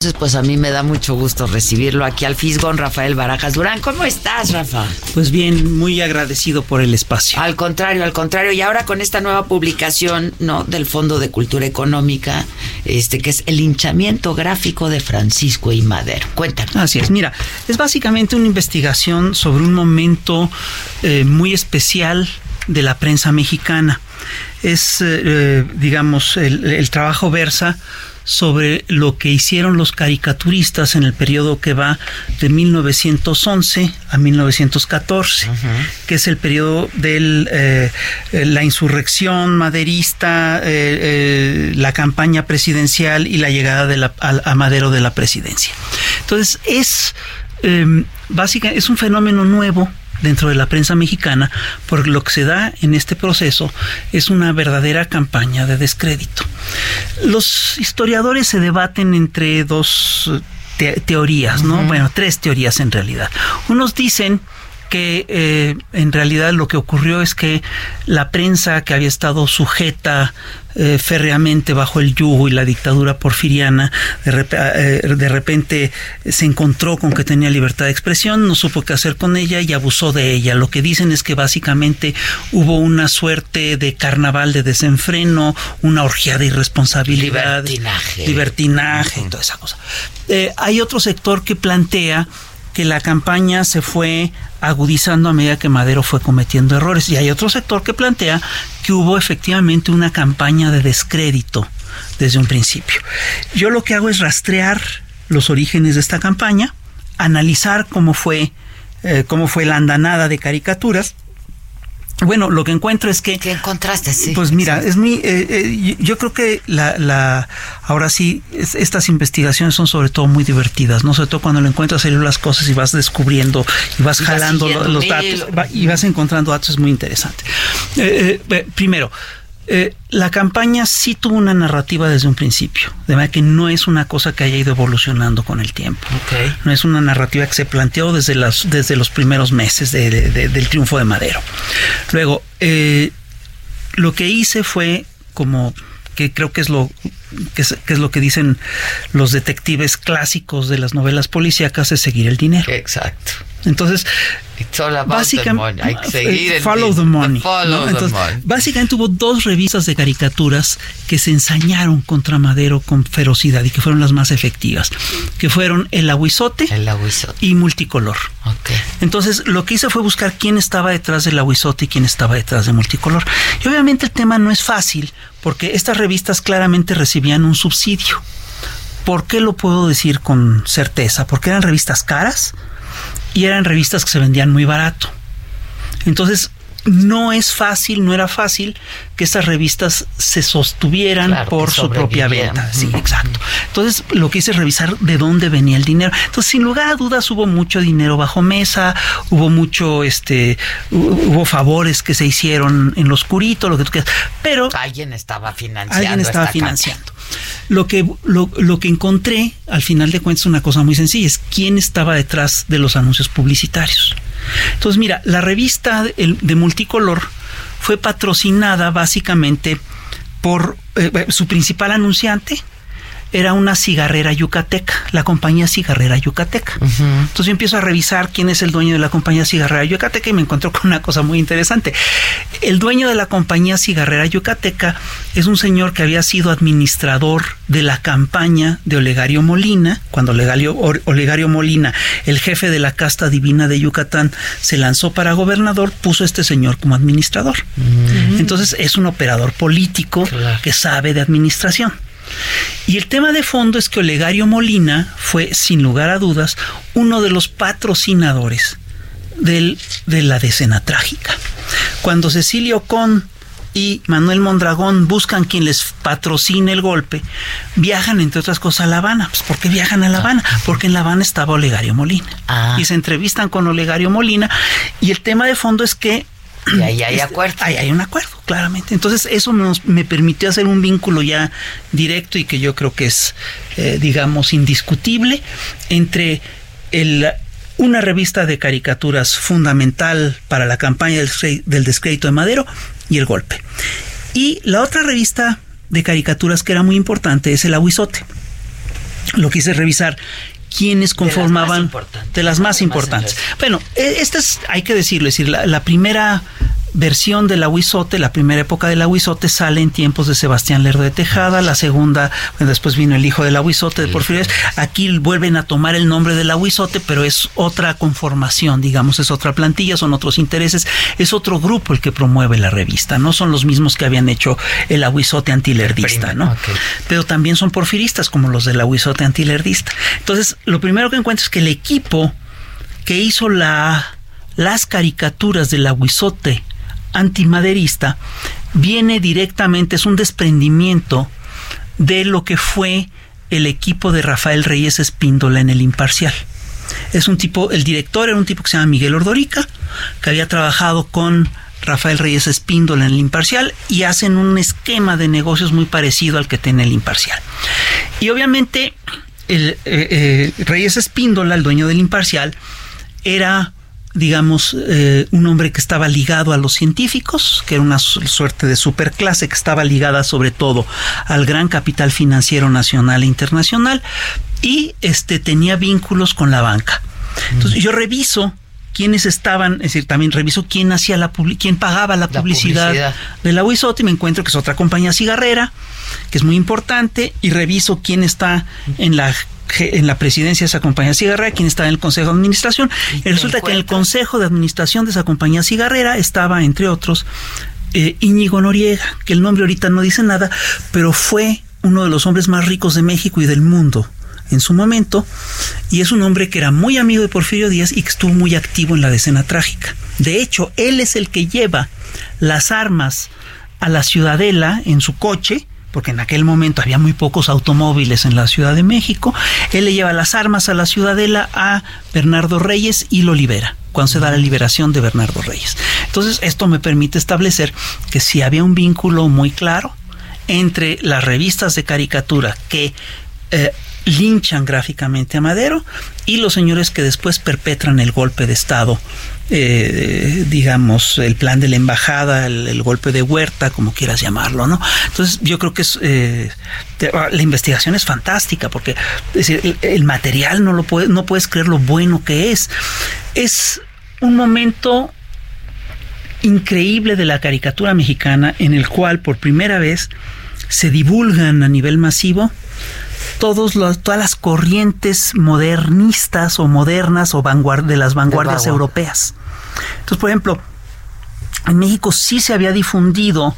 Entonces, pues a mí me da mucho gusto recibirlo aquí al Fisgón, Rafael Barajas Durán. ¿Cómo estás, Rafa? Pues bien, muy agradecido por el espacio. Al contrario, al contrario. Y ahora con esta nueva publicación, ¿no? Del Fondo de Cultura Económica, este, que es el hinchamiento gráfico de Francisco y Madero. Cuéntanos. Así es, mira, es básicamente una investigación sobre un momento eh, muy especial de la prensa mexicana. Es, eh, digamos, el, el trabajo versa sobre lo que hicieron los caricaturistas en el periodo que va de 1911 a 1914, que es el periodo de eh, la insurrección maderista, eh, eh, la campaña presidencial y la llegada de la, a, a Madero de la presidencia. Entonces es básicamente es un fenómeno nuevo dentro de la prensa mexicana, porque lo que se da en este proceso es una verdadera campaña de descrédito. Los historiadores se debaten entre dos te teorías, ¿no? Bueno, tres teorías en realidad. Unos dicen que eh, en realidad lo que ocurrió es que la prensa que había estado sujeta eh, férreamente bajo el yugo y la dictadura porfiriana, de, rep eh, de, repente se encontró con que tenía libertad de expresión, no supo qué hacer con ella y abusó de ella. Lo que dicen es que básicamente hubo una suerte de carnaval de desenfreno, una orgía de irresponsabilidad, libertinaje, libertinaje uh -huh. toda esa cosa. Hay otro sector que plantea que la campaña se fue agudizando a medida que Madero fue cometiendo errores. Y hay otro sector que plantea que hubo efectivamente una campaña de descrédito desde un principio. Yo lo que hago es rastrear los orígenes de esta campaña, analizar cómo fue, eh, cómo fue la andanada de caricaturas, bueno, lo que encuentro es que... ¿Qué encontraste? Sí. Pues mira, es muy... Eh, eh, yo creo que la, la ahora sí, es, estas investigaciones son sobre todo muy divertidas, ¿no? Sobre todo cuando lo encuentras en las cosas y vas descubriendo y vas y jalando vas los datos va, y vas encontrando datos, es muy interesante. Eh, primero, eh, la campaña sí tuvo una narrativa desde un principio, de manera que no es una cosa que haya ido evolucionando con el tiempo. Okay. No es una narrativa que se planteó desde, las, desde los primeros meses de, de, de, del triunfo de Madero. Luego, eh, lo que hice fue como que creo que es lo que es, que es, lo que dicen los detectives clásicos de las novelas policíacas es seguir el dinero. Exacto. Entonces, básicamente, follow the money. Follow the money. básicamente hubo dos revistas de caricaturas que se ensañaron contra Madero con ferocidad y que fueron las más efectivas, que fueron El Aguizote, el aguizote. y Multicolor. Okay. Entonces, lo que hice fue buscar quién estaba detrás del Aguizote y quién estaba detrás de Multicolor. Y obviamente el tema no es fácil, porque estas revistas claramente recibían un subsidio. ¿Por qué lo puedo decir con certeza? Porque eran revistas caras, y eran revistas que se vendían muy barato. Entonces, no es fácil, no era fácil que estas revistas se sostuvieran claro, por su propia venta. Sí, exacto. Entonces, lo que hice es revisar de dónde venía el dinero. Entonces, sin lugar a dudas, hubo mucho dinero bajo mesa, hubo mucho, este, hubo favores que se hicieron en lo oscurito, lo que tú quieras. Pero alguien estaba financiando. Alguien estaba financiando. Lo que, lo, lo, que encontré, al final de cuentas, es una cosa muy sencilla, es quién estaba detrás de los anuncios publicitarios. Entonces, mira, la revista de Multicolor fue patrocinada básicamente por eh, su principal anunciante, era una cigarrera yucateca, la compañía cigarrera yucateca. Uh -huh. Entonces yo empiezo a revisar quién es el dueño de la compañía cigarrera yucateca y me encuentro con una cosa muy interesante. El dueño de la compañía cigarrera yucateca es un señor que había sido administrador de la campaña de Olegario Molina, cuando Olegario, Olegario Molina, el jefe de la casta divina de Yucatán, se lanzó para gobernador, puso a este señor como administrador. Uh -huh. Entonces es un operador político claro. que sabe de administración. Y el tema de fondo es que Olegario Molina fue, sin lugar a dudas, uno de los patrocinadores del, de la decena trágica. Cuando Cecilio Con y Manuel Mondragón buscan quien les patrocine el golpe, viajan entre otras cosas a La Habana. Pues, ¿Por qué viajan a La Habana? Porque en La Habana estaba Olegario Molina. Ah. Y se entrevistan con Olegario Molina y el tema de fondo es que y ahí hay acuerdo. Ahí hay un acuerdo, claramente. Entonces, eso nos, me permitió hacer un vínculo ya directo y que yo creo que es, eh, digamos, indiscutible entre el, una revista de caricaturas fundamental para la campaña del, del descrédito de Madero y el golpe. Y la otra revista de caricaturas que era muy importante es el Aguizote. Lo quise revisar quiénes conformaban de las más importantes. Bueno, e, esta es, hay que decirlo, es decir, la, la primera versión del aguizote, la primera época del aguizote sale en tiempos de Sebastián Lerdo de Tejada, la segunda, bueno, después vino el hijo del aguizote de Porfirio. Aquí vuelven a tomar el nombre del aguizote, pero es otra conformación, digamos, es otra plantilla, son otros intereses, es otro grupo el que promueve la revista, no son los mismos que habían hecho el aguizote antilerdista, ¿no? Okay. Pero también son porfiristas como los del aguizote antilerdista. Entonces, lo primero que encuentro es que el equipo que hizo la las caricaturas del aguizote antimaderista viene directamente, es un desprendimiento de lo que fue el equipo de Rafael Reyes Espíndola en el Imparcial. Es un tipo, el director era un tipo que se llama Miguel Ordorica, que había trabajado con Rafael Reyes Espíndola en el Imparcial y hacen un esquema de negocios muy parecido al que tiene el Imparcial. Y obviamente el, eh, eh, Reyes Espíndola, el dueño del Imparcial, era digamos, eh, un hombre que estaba ligado a los científicos, que era una suerte de superclase que estaba ligada sobre todo al gran capital financiero nacional e internacional y este tenía vínculos con la banca. Entonces yo reviso quiénes estaban, es decir, también reviso quién hacía la quién pagaba la, la publicidad, publicidad, de la Huizote y me encuentro que es otra compañía cigarrera, que es muy importante, y reviso quién está en la en la presidencia de esa compañía cigarrera, quien estaba en el consejo de administración. Y, y resulta que en el consejo de administración de esa compañía cigarrera estaba, entre otros, eh, Íñigo Noriega, que el nombre ahorita no dice nada, pero fue uno de los hombres más ricos de México y del mundo en su momento, y es un hombre que era muy amigo de Porfirio Díaz y que estuvo muy activo en la decena trágica. De hecho, él es el que lleva las armas a la ciudadela en su coche, porque en aquel momento había muy pocos automóviles en la Ciudad de México, él le lleva las armas a la ciudadela a Bernardo Reyes y lo libera cuando se da la liberación de Bernardo Reyes. Entonces, esto me permite establecer que si había un vínculo muy claro entre las revistas de caricatura que eh, linchan gráficamente a Madero y los señores que después perpetran el golpe de Estado eh, digamos, el plan de la embajada, el, golpe de Huerta, como quieras llamarlo, ¿no? Entonces, yo creo que es, eh, la investigación es fantástica porque el, material no lo puede, no puedes creer lo bueno que es. Es un momento increíble de la caricatura mexicana en el cual por primera vez se divulgan a nivel masivo todos los, todas las corrientes modernistas o modernas o vanguard, de las vanguardias de europeas. Entonces, por ejemplo, en México sí se había difundido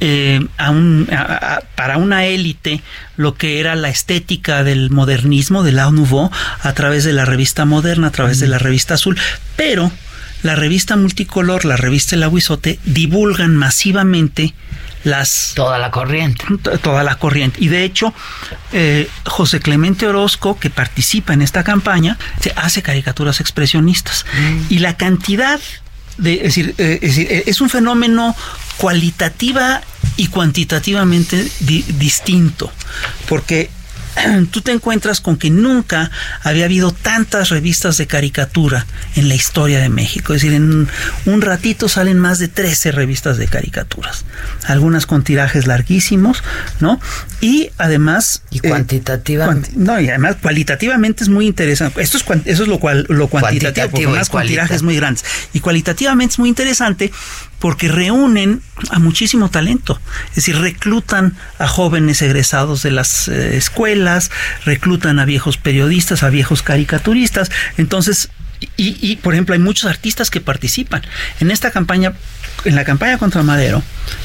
eh, a un, a, a, para una élite lo que era la estética del modernismo, del Art Nouveau, a través de la revista moderna, a través de la revista azul, pero la revista multicolor, la revista El Aguizote, divulgan masivamente las toda la corriente. Toda la corriente. Y de hecho eh, José Clemente Orozco que participa en esta campaña se hace caricaturas expresionistas. Mm. y la cantidad de es decir, eh, es, decir, es un fenómeno cualitativa y cuantitativamente di distinto porque tú te encuentras con que nunca había habido tantas revistas de caricatura en la historia de México. Es decir, en un ratito salen más de 13 revistas de caricaturas. Algunas con tirajes larguísimos, ¿no? Y además... Y cuantitativamente. Eh, cuanti no, y además cualitativamente es muy interesante. Esto es, eso es lo, cual, lo cuantitativo, porque además con tirajes muy grandes. Y cualitativamente es muy interesante porque reúnen a muchísimo talento, es decir, reclutan a jóvenes egresados de las eh, escuelas, reclutan a viejos periodistas, a viejos caricaturistas, entonces, y, y, por ejemplo, hay muchos artistas que participan. En esta campaña en la campaña contra Madero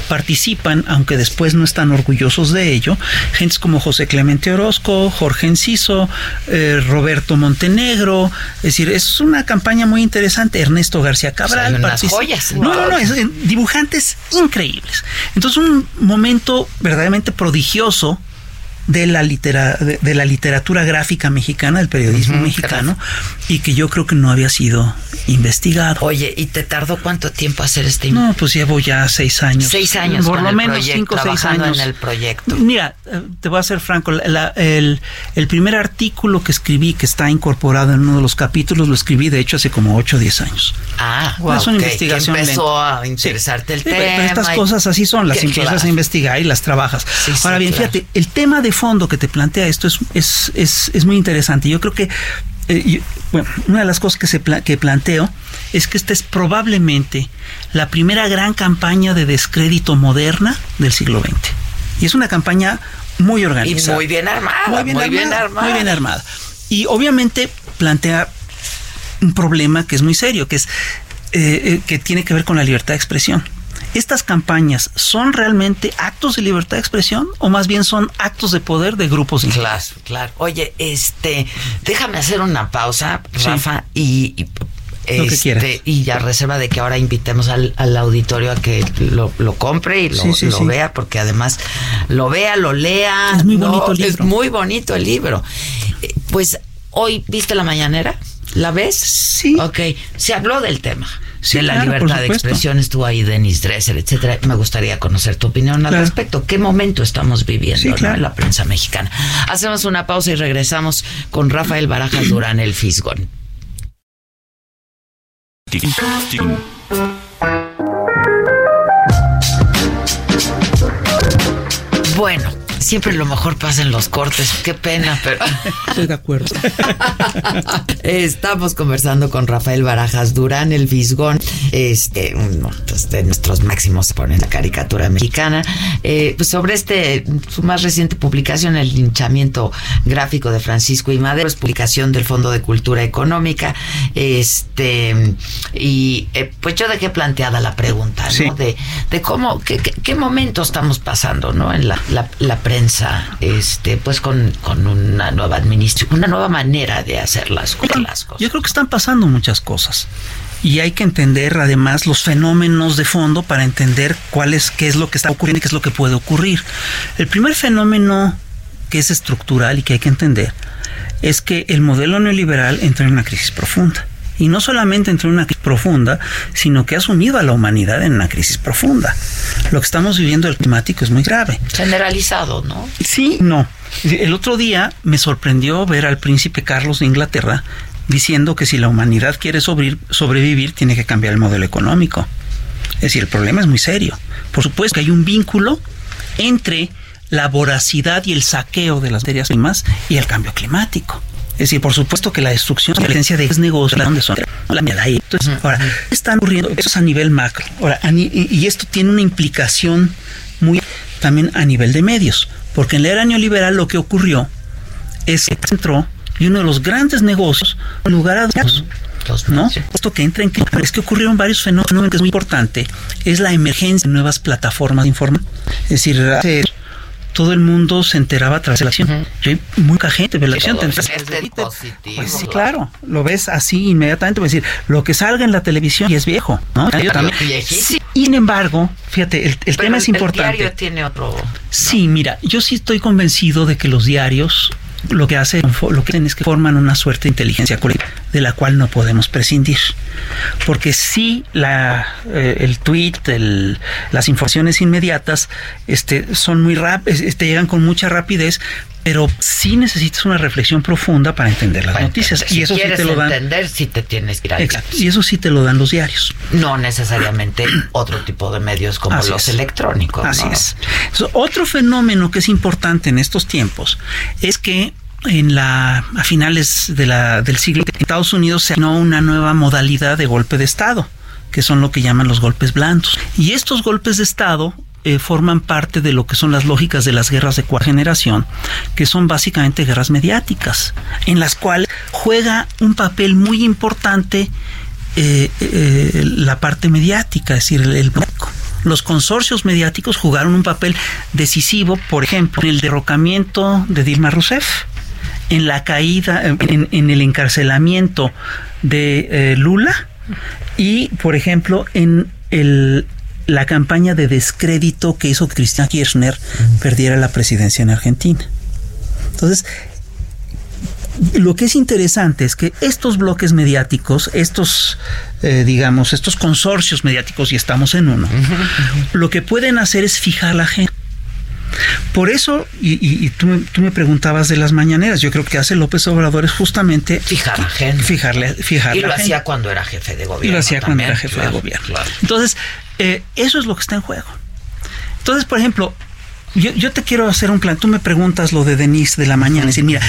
participan, aunque después no están orgullosos de ello, gentes como José Clemente Orozco, Jorge Enciso, eh, Roberto Montenegro, es decir, es una campaña muy interesante, Ernesto García Cabral. joyas. No, no, no, dibujantes increíbles. Entonces un momento verdaderamente prodigioso de la, litera, de, la literatura gráfica mexicana, del periodismo mexicano, y que yo creo que no había sido investigado. Oye, ¿y te tardó cuánto tiempo hacer este No, pues llevo ya seis años. Seis años, por lo menos cinco o seis años. en el proyecto. Mira, eh, te voy a ser franco, el, el, primer artículo que escribí, que está incorporado en uno de los capítulos, lo escribí de hecho hace como ocho o diez años. Ah, wow, es una investigación. empezó a interesarte el tema. Pero estas cosas así son, las empiezas a investigar y las trabajas. Ahora bien, fíjate, el tema de fondo que te plantea esto es, es, es, es muy interesante. Yo creo que eh, bueno, una de las cosas que, se que planteo es que esta es probablemente la primera gran campaña de descrédito moderna del siglo XX. Y es una campaña muy organizada. Y muy bien armada. Muy bien, armada, Muy bien armada. Y obviamente plantea un problema que es muy serio, que es eh, eh, que tiene que ver con la libertad de expresión estas campañas son realmente actos de libertad de expresión o más bien son actos de poder de grupos Claro, claro. Oye, este, déjame hacer una pausa, Rafa, y, este, y ya reserva de que ahora invitemos al, auditorio a que lo, compre y lo, vea, porque además lo vea, lo lea. Es muy bonito el libro. Es muy bonito el libro. Eh, pues hoy, ¿viste la mañanera? ¿La ves? Sí. Ok, se habló del tema de la libertad de expresión estuvo ahí Denis Dresser, etcétera. Me gustaría conocer tu opinión al respecto. ¿Qué momento estamos viviendo en la prensa mexicana? Hacemos una pausa y regresamos con Rafael Barajas Durán, el Fisgón. Bueno, siempre lo mejor pasa en los cortes. Qué pena, pero. Estoy de acuerdo. Estamos conversando con Rafael Barajas Durán, el Visgón, este, uno de nuestros máximos en la caricatura mexicana, eh, pues sobre este, su más reciente publicación, El linchamiento gráfico de Francisco y Madero, es publicación del Fondo de Cultura Económica. Este, y eh, pues yo dejé planteada la pregunta, ¿no? De, de cómo, qué, qué, momento estamos pasando, ¿no? En la, la, la prensa, este, pues con, una nueva administración, una nueva manera de hacer las, cosas. Yo creo que están pasando muchas cosas y hay que entender además los fenómenos de fondo para entender cuál es, qué es lo que está ocurriendo y qué es lo que puede ocurrir. El primer fenómeno que es estructural y que hay que entender es que el modelo neoliberal entra en una crisis profunda y no solamente entró en una crisis profunda, sino que ha sumido a la humanidad en una crisis profunda. Lo que estamos viviendo el climático es muy grave. Generalizado, ¿no? Sí, no. El otro día me sorprendió ver al príncipe Carlos de Inglaterra diciendo que si la humanidad quiere sobrevivir tiene que cambiar el modelo económico. Es decir, el problema es muy serio. Por supuesto que hay un vínculo entre la voracidad y el saqueo de las materias primas y el cambio climático. Es decir, por supuesto que la destrucción de la licencia de negocios, donde son la ahí. Entonces, ahora, están ocurriendo? Eso es a nivel macro. Ahora, y, esto tiene una implicación muy también a nivel de medios, porque en la era neoliberal lo que ocurrió es que entró y uno de los grandes negocios, en lugar a dos, ¿no? Esto que entra en es que ocurrieron varios fenómenos que es muy importante, es la emergencia de nuevas plataformas de información. Es decir, todo el mundo se enteraba a través de la acción. Muy poca gente ve la acción. Pues sí, claro, lo ves así inmediatamente. Es decir, lo que salga en la televisión y es viejo, ¿no? Sin embargo, fíjate, el, tema es importante. El diario tiene otro. Sí, mira, yo sí estoy convencido de que los diarios lo que hacen, lo que hacen es que forman una suerte de inteligencia colectiva de la cual no podemos prescindir. Porque si la, eh, el tweet, el, las informaciones inmediatas este, son muy rápidas, este, llegan con mucha rapidez, pero sí necesitas una reflexión profunda para entender las noticias. y eso sí te lo dan. entender, si te tienes que ir Exacto. Y eso sí te lo dan los diarios. No necesariamente otro tipo de medios como los electrónicos. Así es. otro fenómeno que es importante en estos tiempos es que en la a finales de la, del siglo Estados Unidos se asignó una nueva modalidad de golpe de Estado que son lo que llaman los golpes blandos. Y estos golpes de Estado eh, forman parte de lo que son las lógicas de las guerras de cuarta generación, que son básicamente guerras mediáticas, en las cuales juega un papel muy importante eh, eh, la parte mediática, es decir, el, Los consorcios mediáticos jugaron un papel decisivo, por ejemplo, en el derrocamiento de Dilma Rousseff, en la caída, en, el encarcelamiento de Lula y, por ejemplo, en el, la campaña de descrédito que hizo que Cristina Kirchner perdiera la presidencia en Argentina. Entonces, lo que es interesante es que estos bloques mediáticos, estos, eh, digamos, estos consorcios mediáticos, y estamos en uno, lo que pueden hacer es fijar la gente. Por eso, y, tú, me preguntabas de las mañaneras, yo creo que hace López Obrador es justamente fijar la gente. Fijarle, fijar y lo hacía cuando era jefe de gobierno. Y lo hacía cuando era jefe de gobierno. Entonces, eh, eso es lo que está en juego. Entonces, por ejemplo, yo, te quiero hacer un plan. Tú me preguntas lo de Denise de la mañana. Es decir, mira,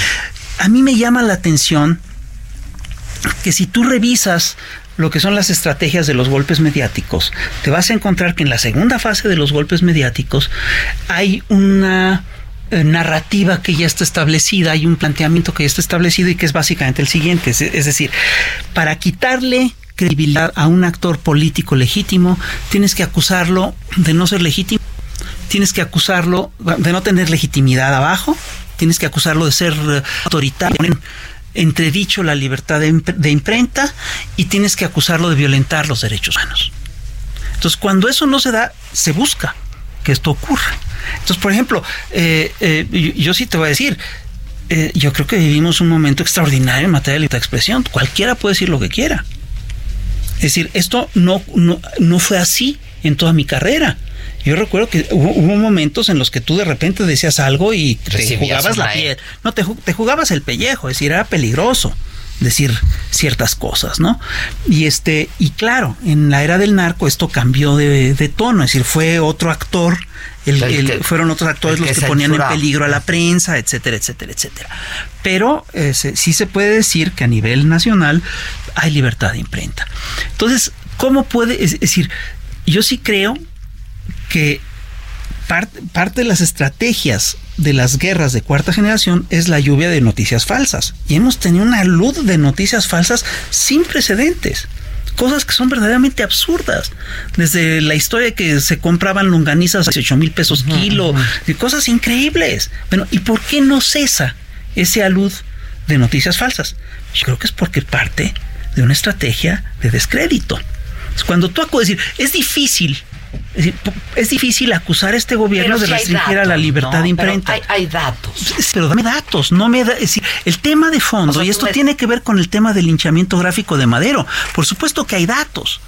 a mí me llama la atención que si tú revisas lo que son las estrategias de los golpes mediáticos, te vas a encontrar que en la segunda fase de los golpes mediáticos hay una eh, narrativa que ya está establecida, hay un planteamiento que ya está establecido y que es básicamente el siguiente, es decir, para quitarle credibilidad a un actor político legítimo, tienes que acusarlo de no ser legítimo, tienes que acusarlo de no tener legitimidad abajo, tienes que acusarlo de ser eh, autoritario, entredicho la libertad de, imprenta y tienes que acusarlo de violentar los derechos humanos. Entonces, cuando eso no se da, se busca que esto ocurra. Entonces, por ejemplo, eh, eh, yo, sí te voy a decir, yo creo que vivimos un momento extraordinario en materia de libertad de expresión. Cualquiera puede decir lo que quiera. Es decir, esto no, no, no fue así en toda mi carrera. Yo recuerdo que hubo, momentos en los que tú de repente decías algo y te jugabas la piel. No, te, te jugabas el pellejo, es decir, era peligroso decir ciertas cosas, ¿no? Y este, y claro, en la era del narco esto cambió de, tono, es decir, fue otro actor, el, fueron otros actores los que, ponían en peligro a la prensa, etcétera, etcétera, etcétera. Pero eh, sí se puede decir que a nivel nacional hay libertad de imprenta. Entonces, ¿cómo puede, es decir, yo sí creo que parte, de las estrategias de las guerras de cuarta generación es la lluvia de noticias falsas. Y hemos tenido una luz de noticias falsas sin precedentes. Cosas que son verdaderamente absurdas. Desde la historia que se compraban longanizas a 18 mil pesos kilo, y cosas increíbles. Bueno, ¿y por qué no cesa ese alud de noticias falsas? Yo creo que es porque parte de una estrategia de descrédito. Cuando tú acudes, decir, es difícil es, difícil acusar a este gobierno de restringir a la libertad de imprenta. hay, datos. Pero dame datos, no me da, el tema de fondo, y esto tiene que ver con el tema del linchamiento gráfico de Madero. Por supuesto que hay datos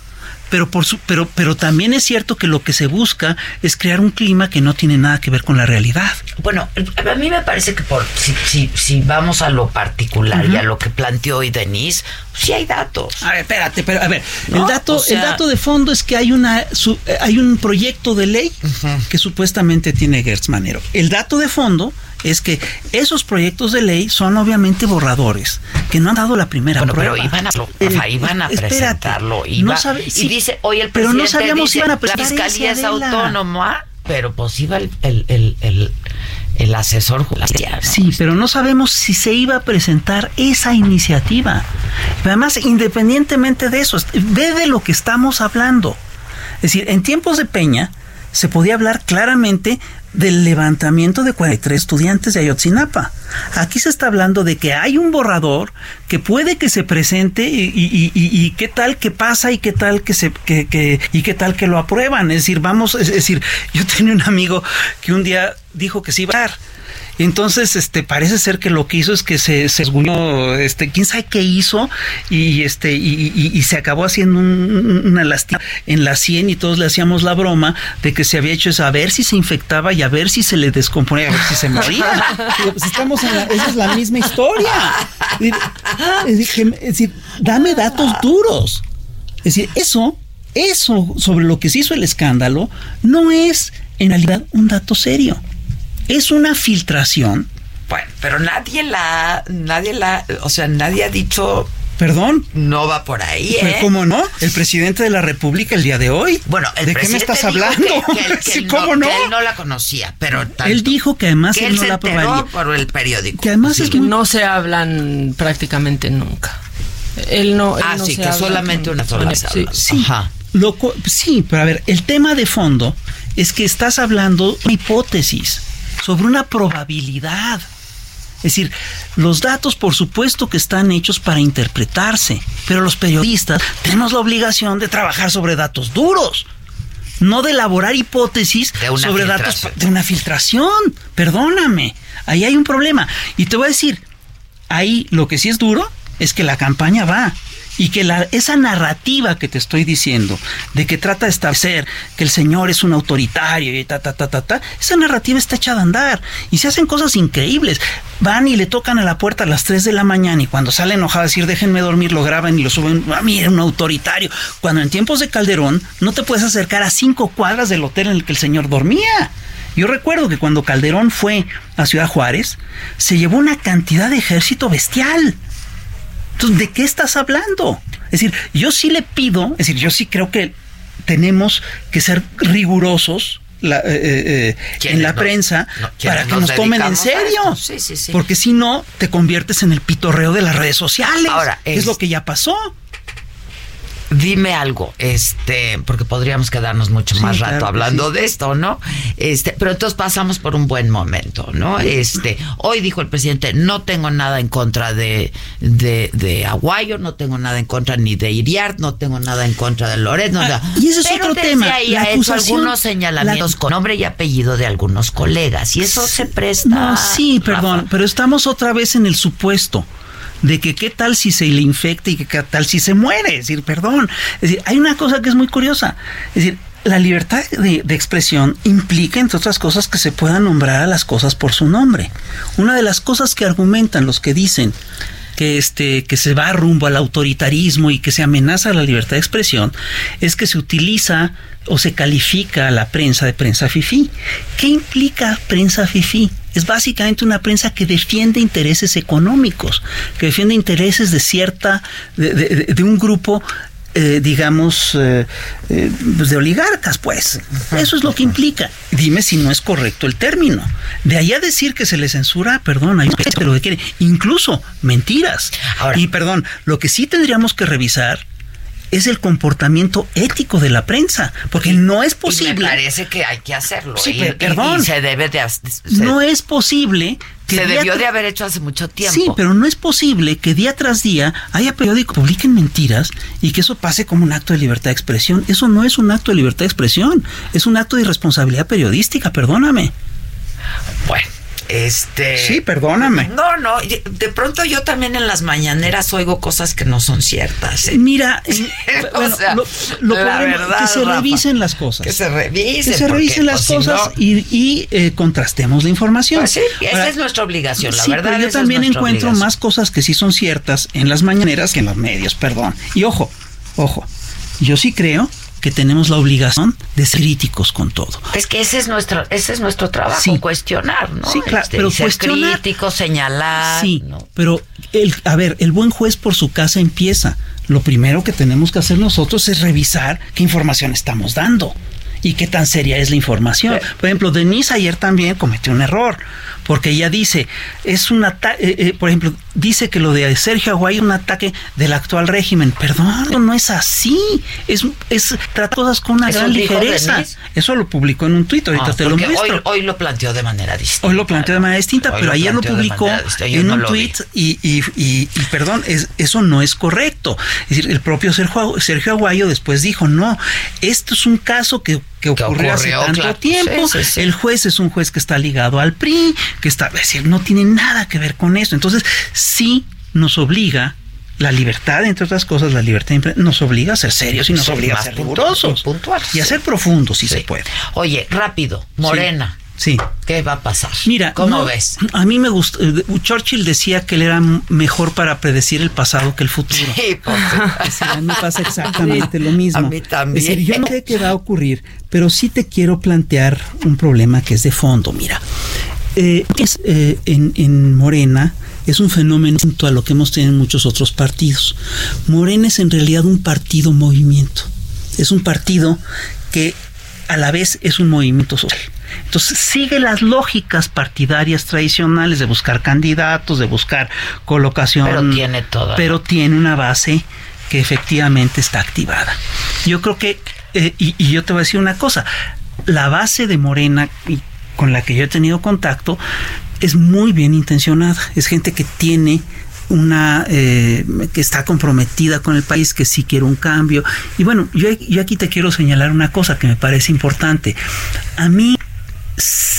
pero, por su, pero, pero también es cierto que lo que se busca es crear un clima que no tiene nada que ver con la realidad. Bueno, a mí me parece que por si, si, si vamos a lo particular y a lo que planteó hoy Denise, sí hay datos. A ver, espérate, pero a ver, el dato, el dato de fondo es que hay una hay un proyecto de ley que supuestamente tiene Gertz Manero. El dato de fondo es que esos proyectos de ley son obviamente borradores, que no han dado la primera bueno, prueba. Pero iban a, iban a presentarlo. Iba, y dice, hoy el presidente pero no sabíamos si iban a presentar la fiscalía es autónoma, pero pues iba el, el, el, el asesor judicial. Sí, pero no sabemos si se iba a presentar esa iniciativa. Además, independientemente de eso, ve de lo que estamos hablando. Es decir, en tiempos de Peña se podía hablar claramente del levantamiento de 43 estudiantes de Ayotzinapa. Aquí se está hablando de que hay un borrador que puede que se presente y, qué tal que pasa y qué tal que se que, y qué tal que lo aprueban. Es decir, vamos, es decir, yo tenía un amigo que un día dijo que se iba a dar entonces, este, parece ser que lo que hizo es que se, se este, quién sabe qué hizo, y este, y, se acabó haciendo una lástima en la sien y todos le hacíamos la broma de que se había hecho eso a ver si se infectaba y a ver si se le descomponía, a ver si se moría. pues estamos en la, esa es la misma historia. Es decir, dame datos duros. Es decir, eso, eso sobre lo que se hizo el escándalo, no es en realidad un dato serio es una filtración. Bueno, pero nadie la, nadie la, o sea, nadie ha dicho Perdón. No va por ahí, ¿eh? ¿Cómo no? El presidente de la República el día de hoy. Bueno, ¿de qué me estás hablando? Que, ¿Cómo no, él no la conocía, pero él dijo que además él, no la aprobaría. por el periódico. Que además es que no se hablan prácticamente nunca. Él no. ah, sí, que solamente una sola sí, sí. Loco, sí, pero a ver, el tema de fondo es que estás hablando de una hipótesis sobre una probabilidad. Es decir, los datos por supuesto que están hechos para interpretarse, pero los periodistas tenemos la obligación de trabajar sobre datos duros, no de elaborar hipótesis sobre datos de una filtración. Perdóname, ahí hay un problema. Y te voy a decir, ahí lo que sí es duro es que la campaña va y que esa narrativa que te estoy diciendo, de que trata de establecer que el Señor es un autoritario y ta, ta, ta, ta, ta, esa narrativa está echada a andar y se hacen cosas increíbles. Van y le tocan a la puerta a las 3 de la mañana y cuando sale enojado a decir déjenme dormir, lo graban y lo suben. A mí era un autoritario. Cuando en tiempos de Calderón no te puedes acercar a cinco cuadras del hotel en el que el Señor dormía. Yo recuerdo que cuando Calderón fue a Ciudad Juárez, se llevó una cantidad de ejército bestial. Entonces, ¿de qué estás hablando? Es decir, yo sí le pido, es decir, yo sí creo que tenemos que ser rigurosos eh, eh, eh, en la prensa para que nos, tomen en serio. Sí, sí, sí. Porque si no, te conviertes en el pitorreo de las redes sociales. Ahora, es, es lo que ya pasó dime algo, este, porque podríamos quedarnos mucho más rato hablando de esto, ¿no? Este, pero entonces pasamos por un buen momento, ¿no? Este, hoy dijo el presidente, no tengo nada en contra de, de, Aguayo, no tengo nada en contra ni de Iriart, no tengo nada en contra de Loret, no, ah, y ese es otro tema. Ahí ha hecho algunos señalamientos con nombre y apellido de algunos colegas, y eso se presta. No, sí, perdón, pero estamos otra vez en el supuesto de que qué tal si se le infecta y que qué tal si se muere. Es decir, perdón. Es decir, hay una cosa que es muy curiosa. Es decir, la libertad de, de, expresión implica, entre otras cosas, que se puedan nombrar a las cosas por su nombre. Una de las cosas que argumentan los que dicen que este que se va rumbo al autoritarismo y que se amenaza la libertad de expresión es que se utiliza o se califica a la prensa de prensa fifí. ¿Qué implica prensa fifí? Es básicamente una prensa que defiende intereses económicos, que defiende intereses de cierta, de, un grupo eh, digamos, eh, eh, pues de oligarcas, pues. Eso es lo que implica. Dime si no es correcto el término. De allá decir que se le censura, perdón, hay pero que quiere, incluso mentiras. y perdón, lo que sí tendríamos que revisar es el comportamiento ético de la prensa, porque no es posible. me parece que hay que hacerlo. Sí, perdón. se debe de. no es posible que se debió de haber hecho hace mucho tiempo. Sí, pero no es posible que día tras día haya periódicos que publiquen mentiras y que eso pase como un acto de libertad de expresión. Eso no es un acto de libertad de expresión, es un acto de irresponsabilidad periodística, perdóname. Bueno. Este. Sí, perdóname. No, no. De pronto yo también en las mañaneras oigo cosas que no son ciertas. ¿eh? Mira, lo, verdad, que se revisen las cosas. Que se revisen. Que se revisen las cosas y, eh, contrastemos la información. Pues sí, esa es nuestra obligación, la verdad. Pero yo también encuentro más cosas que sí son ciertas en las mañaneras que en los medios, perdón. Y ojo, ojo. Yo sí creo que tenemos la obligación de ser críticos con todo. Es que ese es nuestro, ese es nuestro trabajo, cuestionar, ¿no? Sí, claro, este, pero ser crítico, señalar. Sí, pero el, a ver, el buen juez por su casa empieza. Lo primero que tenemos que hacer nosotros es revisar qué información estamos dando y qué tan seria es la información. Por ejemplo, Denise ayer también cometió un error porque ella dice, es un ataque, eh, eh, por ejemplo, dice que lo de Sergio Aguay es un ataque del actual régimen. Perdón, no es así. Es, es trata cosas con una gran ligereza. Eso lo publicó en un tuit, ahorita ah, te lo muestro. Hoy, lo planteó de manera distinta. Hoy lo planteó de manera distinta, pero ayer lo publicó en un tuit y, y, y, perdón, es, eso no es correcto. Es decir, el propio Sergio, Sergio Aguayo después dijo, no, esto es un caso que que ocurrió, hace tanto tiempo. El juez es un juez que está ligado al PRI, que está, es decir, no tiene nada que ver con eso. Entonces, sí nos obliga la libertad, entre otras cosas, la libertad nos obliga a ser serios y nos obliga a ser rigurosos y a ser profundos si se puede. Oye, rápido, Morena. Sí. ¿Qué va a pasar? Mira, ¿cómo ves? A mí me gusta. Eh, Churchill decía que él era mejor para predecir el pasado que el futuro. Sí, a mí me pasa exactamente lo mismo. A mí también. yo no sé qué va a ocurrir, pero sí te quiero plantear un problema que es de fondo. Mira, eh, es, eh, en, en Morena es un fenómeno distinto a lo que hemos tenido en muchos otros partidos. Morena es en realidad un partido movimiento. Es un partido que a la vez es un movimiento social. Entonces sigue las lógicas partidarias tradicionales de buscar candidatos, de buscar colocación. Pero tiene toda. Pero tiene una base que efectivamente está activada. Yo creo que, eh, y, y, yo te voy a decir una cosa, la base de Morena con la que yo he tenido contacto es muy bien intencionada, es gente que tiene una eh, que está comprometida con el país, que sí quiere un cambio. Y bueno, yo, yo aquí te quiero señalar una cosa que me parece importante. A mí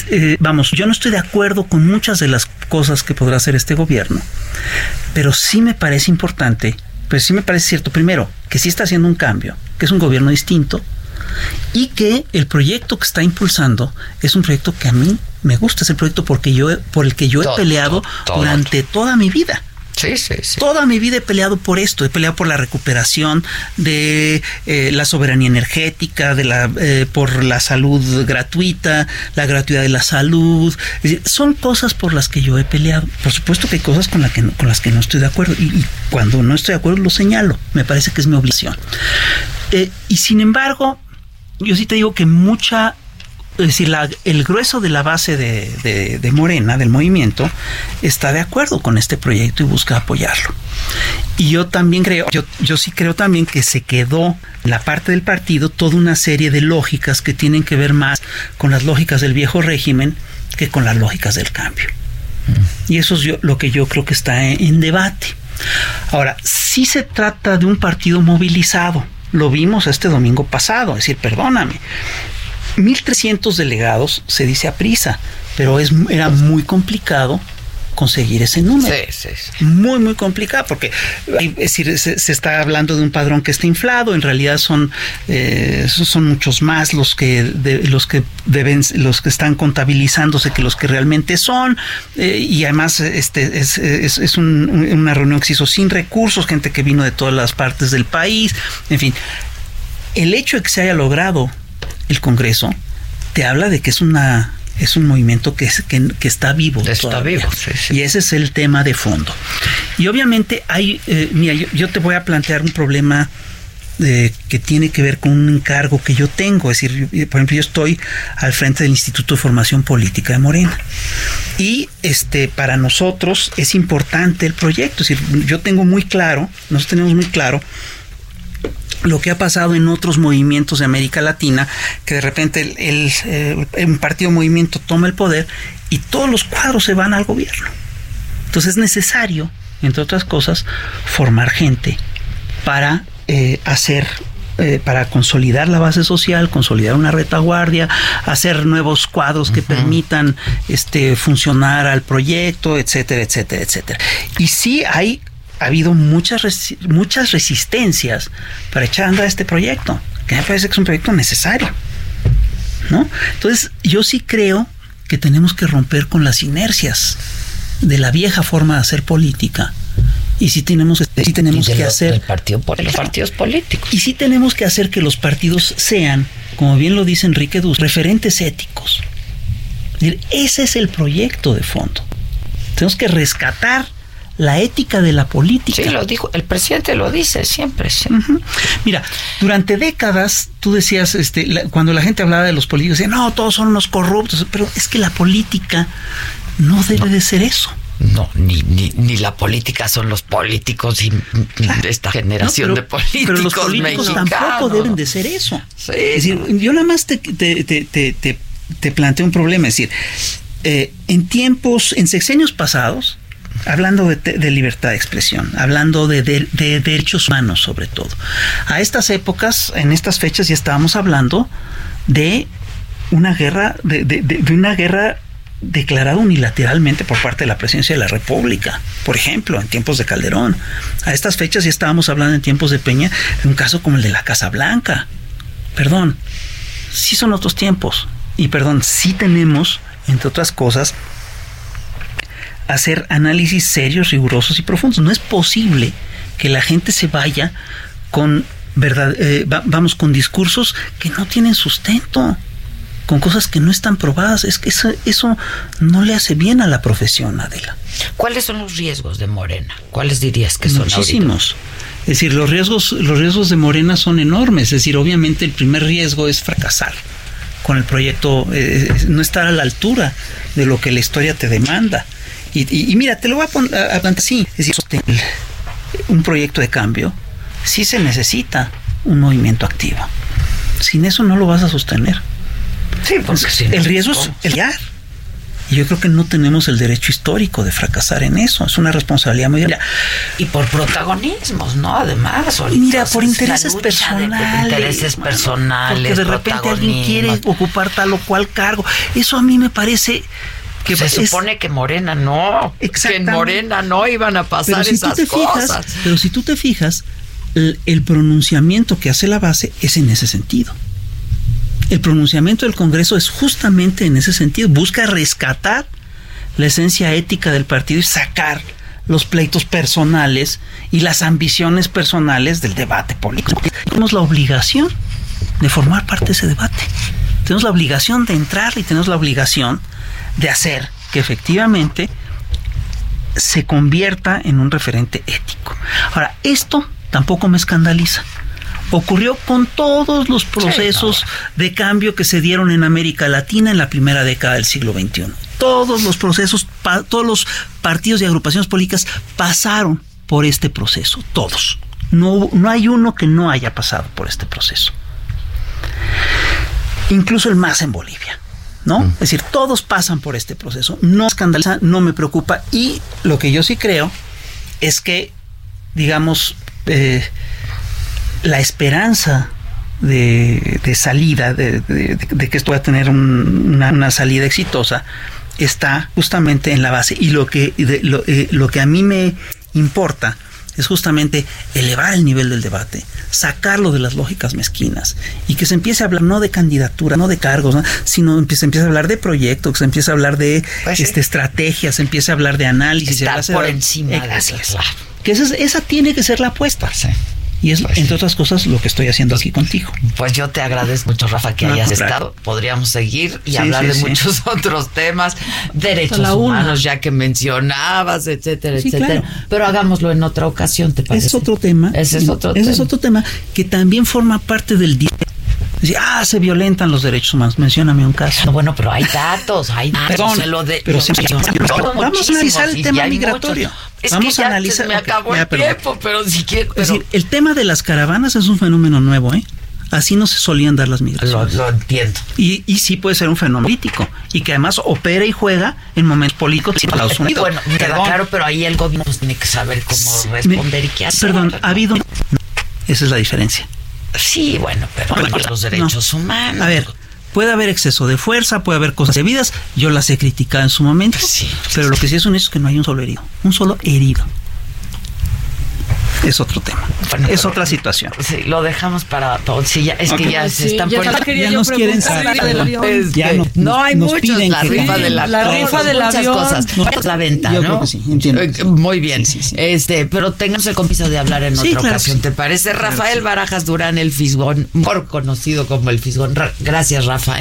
eh, vamos, yo no estoy de acuerdo con muchas de las cosas que podrá hacer este gobierno, pero sí me parece importante, pero sí me parece cierto, primero, que sí está haciendo un cambio, que es un gobierno distinto y que el proyecto que está impulsando es un proyecto que a mí me gusta, es el proyecto porque yo, por el que yo he peleado durante toda mi vida. Sí, sí, sí. Toda mi vida he peleado por esto, he peleado por la recuperación de eh, la soberanía energética, de la, eh, por la salud gratuita, la gratuidad de la salud. son cosas por las que yo he peleado. Por supuesto que hay cosas con, que con las que no estoy de acuerdo y, cuando no estoy de acuerdo lo señalo. Me parece que es mi obligación. Eh, y sin embargo, yo sí te digo que mucha es decir, el grueso de la base de, Morena, del movimiento, está de acuerdo con este proyecto y busca apoyarlo. Y yo también creo, yo, yo sí creo también que se quedó en la parte del partido toda una serie de lógicas que tienen que ver más con las lógicas del viejo régimen que con las lógicas del cambio. Y eso es lo que yo creo que está en debate. Ahora, si se trata de un partido movilizado, lo vimos este domingo pasado, es decir, perdóname, 1.300 delegados se dice a prisa, pero es, era muy complicado conseguir ese número. Sí, sí, sí. Muy, muy complicado, porque es decir, se, está hablando de un padrón que está inflado, en realidad son, eh, son muchos más los que, los que deben, los que están contabilizándose que los que realmente son, eh, y además este, es, es, es un, una reunión que se hizo sin recursos, gente que vino de todas las partes del país, en fin. El hecho de que se haya logrado el Congreso, te habla de que es una es un movimiento que, que, está vivo. Está vivo, Y ese es el tema de fondo. Y obviamente hay, eh, mira, yo, te voy a plantear un problema eh, que tiene que ver con un encargo que yo tengo. Es decir, por ejemplo, yo estoy al frente del Instituto de Formación Política de Morena. Y este, para nosotros es importante el proyecto. Es decir, yo tengo muy claro, nosotros tenemos muy claro lo que ha pasado en otros movimientos de América Latina, que de repente el, eh, un partido movimiento toma el poder y todos los cuadros se van al gobierno. Entonces es necesario, entre otras cosas, formar gente para eh, hacer eh, para consolidar la base social, consolidar una retaguardia, hacer nuevos cuadros que permitan este funcionar al proyecto, etcétera, etcétera, etcétera. Y sí hay ha habido muchas, muchas resistencias para echar a andar este proyecto, que me parece que es un proyecto necesario. ¿no? Entonces, yo sí creo que tenemos que romper con las inercias de la vieja forma de hacer política. Y sí tenemos, sí tenemos que hacer... El partido, por los partidos políticos. Y sí tenemos que hacer que los partidos sean, como bien lo dice Enrique Dus, referentes éticos. Ese es el proyecto de fondo. Tenemos que rescatar la ética de la política. Sí, lo dijo, el presidente lo dice siempre. Mira, durante décadas tú decías, este, cuando la gente hablaba de los políticos, decía, no, todos son unos corruptos, pero es que la política no debe de ser eso. No, ni, ni, ni, la política son los políticos y esta generación de políticos. Pero los políticos tampoco deben de ser eso. es decir, yo nada más te, te, te, te, planteo un problema. Es decir, eh, en tiempos, en sexenios pasados, hablando de, libertad de expresión, hablando de, derechos humanos sobre todo. A estas épocas, en estas fechas ya estábamos hablando de una guerra, de, una guerra declarada unilateralmente por parte de la presidencia de la República, por ejemplo, en tiempos de Calderón. A estas fechas ya estábamos hablando en tiempos de Peña de un caso como el de la Casa Blanca. Perdón, sí son otros tiempos. Y perdón, sí tenemos, entre otras cosas, hacer análisis serios, rigurosos y profundos. No es posible que la gente se vaya con verdad, eh, vamos con discursos que no tienen sustento, con cosas que no están probadas. Es que eso, eso no le hace bien a la profesión, Adela. ¿Cuáles son los riesgos de Morena? ¿Cuáles dirías que son? Muchísimos. Es decir, los riesgos, los riesgos de Morena son enormes. Es decir, obviamente el primer riesgo es fracasar con el proyecto, eh, no estar a la altura de lo que la historia te demanda. Y, mira, te lo voy a poner así. Es decir, un proyecto de cambio sí se necesita un movimiento activo. Sin eso no lo vas a sostener. Sí, porque si el riesgo es el ya. Y yo creo que no tenemos el derecho histórico de fracasar en eso. Es una responsabilidad muy grande. Y por protagonismos, ¿no? Además, mira, por intereses personales. intereses personales. Porque de repente alguien quiere ocupar tal o cual cargo. Eso a mí me parece que se supone que Morena no, que en Morena no iban a pasar esas cosas. pero si tú te fijas, el, pronunciamiento que hace la base es en ese sentido. El pronunciamiento del Congreso es justamente en ese sentido, busca rescatar la esencia ética del partido y sacar los pleitos personales y las ambiciones personales del debate político. Tenemos la obligación de formar parte de ese debate. Tenemos la obligación de entrar y tenemos la obligación de hacer que efectivamente se convierta en un referente ético. Ahora, esto tampoco me escandaliza. Ocurrió con todos los procesos de cambio que se dieron en América Latina en la primera década del siglo XXI. Todos los procesos, todos los partidos y agrupaciones políticas pasaron por este proceso, todos. No, no hay uno que no haya pasado por este proceso. Incluso el más en Bolivia. ¿No? Mm. Es decir, todos pasan por este proceso. No escandaliza, no me preocupa. Y lo que yo sí creo es que, digamos, eh, la esperanza de, salida, de, que esto va a tener una, salida exitosa, está justamente en la base. Y lo que, lo, eh, lo que a mí me importa es justamente elevar el nivel del debate, sacarlo de las lógicas mezquinas y que se empiece a hablar no de candidatura, no de cargos, sino que se empiece a hablar de proyectos, que se empiece a hablar de pues este, estrategias, se empiece a hablar de análisis. Estar por encima de Que esa, esa tiene que ser la apuesta. Y es, pues entre otras cosas, lo que estoy haciendo aquí contigo. Pues yo te agradezco mucho, Rafa, que hayas estado. Podríamos seguir y hablar de muchos otros temas, derechos humanos, ya que mencionabas, etcétera, etcétera. Pero hagámoslo en otra ocasión, ¿te parece? Es otro tema. Ese es otro ese es otro tema que también forma parte del ah, se violentan los derechos humanos. Mencióname un caso. bueno, pero hay datos, hay datos. Perdón, lo de, pero vamos a analizar el tema migratorio. Vamos a analizar. me acabó el tiempo, pero si. Es decir, el tema de las caravanas es un fenómeno nuevo, ¿eh? Así no se solían dar las migraciones. Lo, entiendo. Y, y, sí puede ser un fenómeno político y que además opera y juega en momentos políticos en Estados Unidos. Bueno, queda claro, pero ahí el gobierno tiene que saber cómo responder y qué hacer. Perdón, ha habido. Esa es la diferencia. Sí, bueno, pero los derechos humanos. A ver, Puede haber exceso de fuerza, puede haber cosas debidas. Yo las he criticado en su momento. pero lo que sí es un hecho es que no hay un solo herido. Un solo herido. Es otro tema. es otra situación. Sí, lo dejamos para. Sí, ya, es que ya se están poniendo. Ya nos quieren sacar. ya no, no hay muchos. La rifa de la, la rifa del avión. cosas. la venta, Yo ¿no? Creo que sí, entiendo. Eh, muy bien. Este, pero tengamos el compromiso de hablar en otra ocasión, ¿te parece? Rafael Barajas Durán, el Fisgón, mejor conocido como el Fisgón. Gracias, Rafa.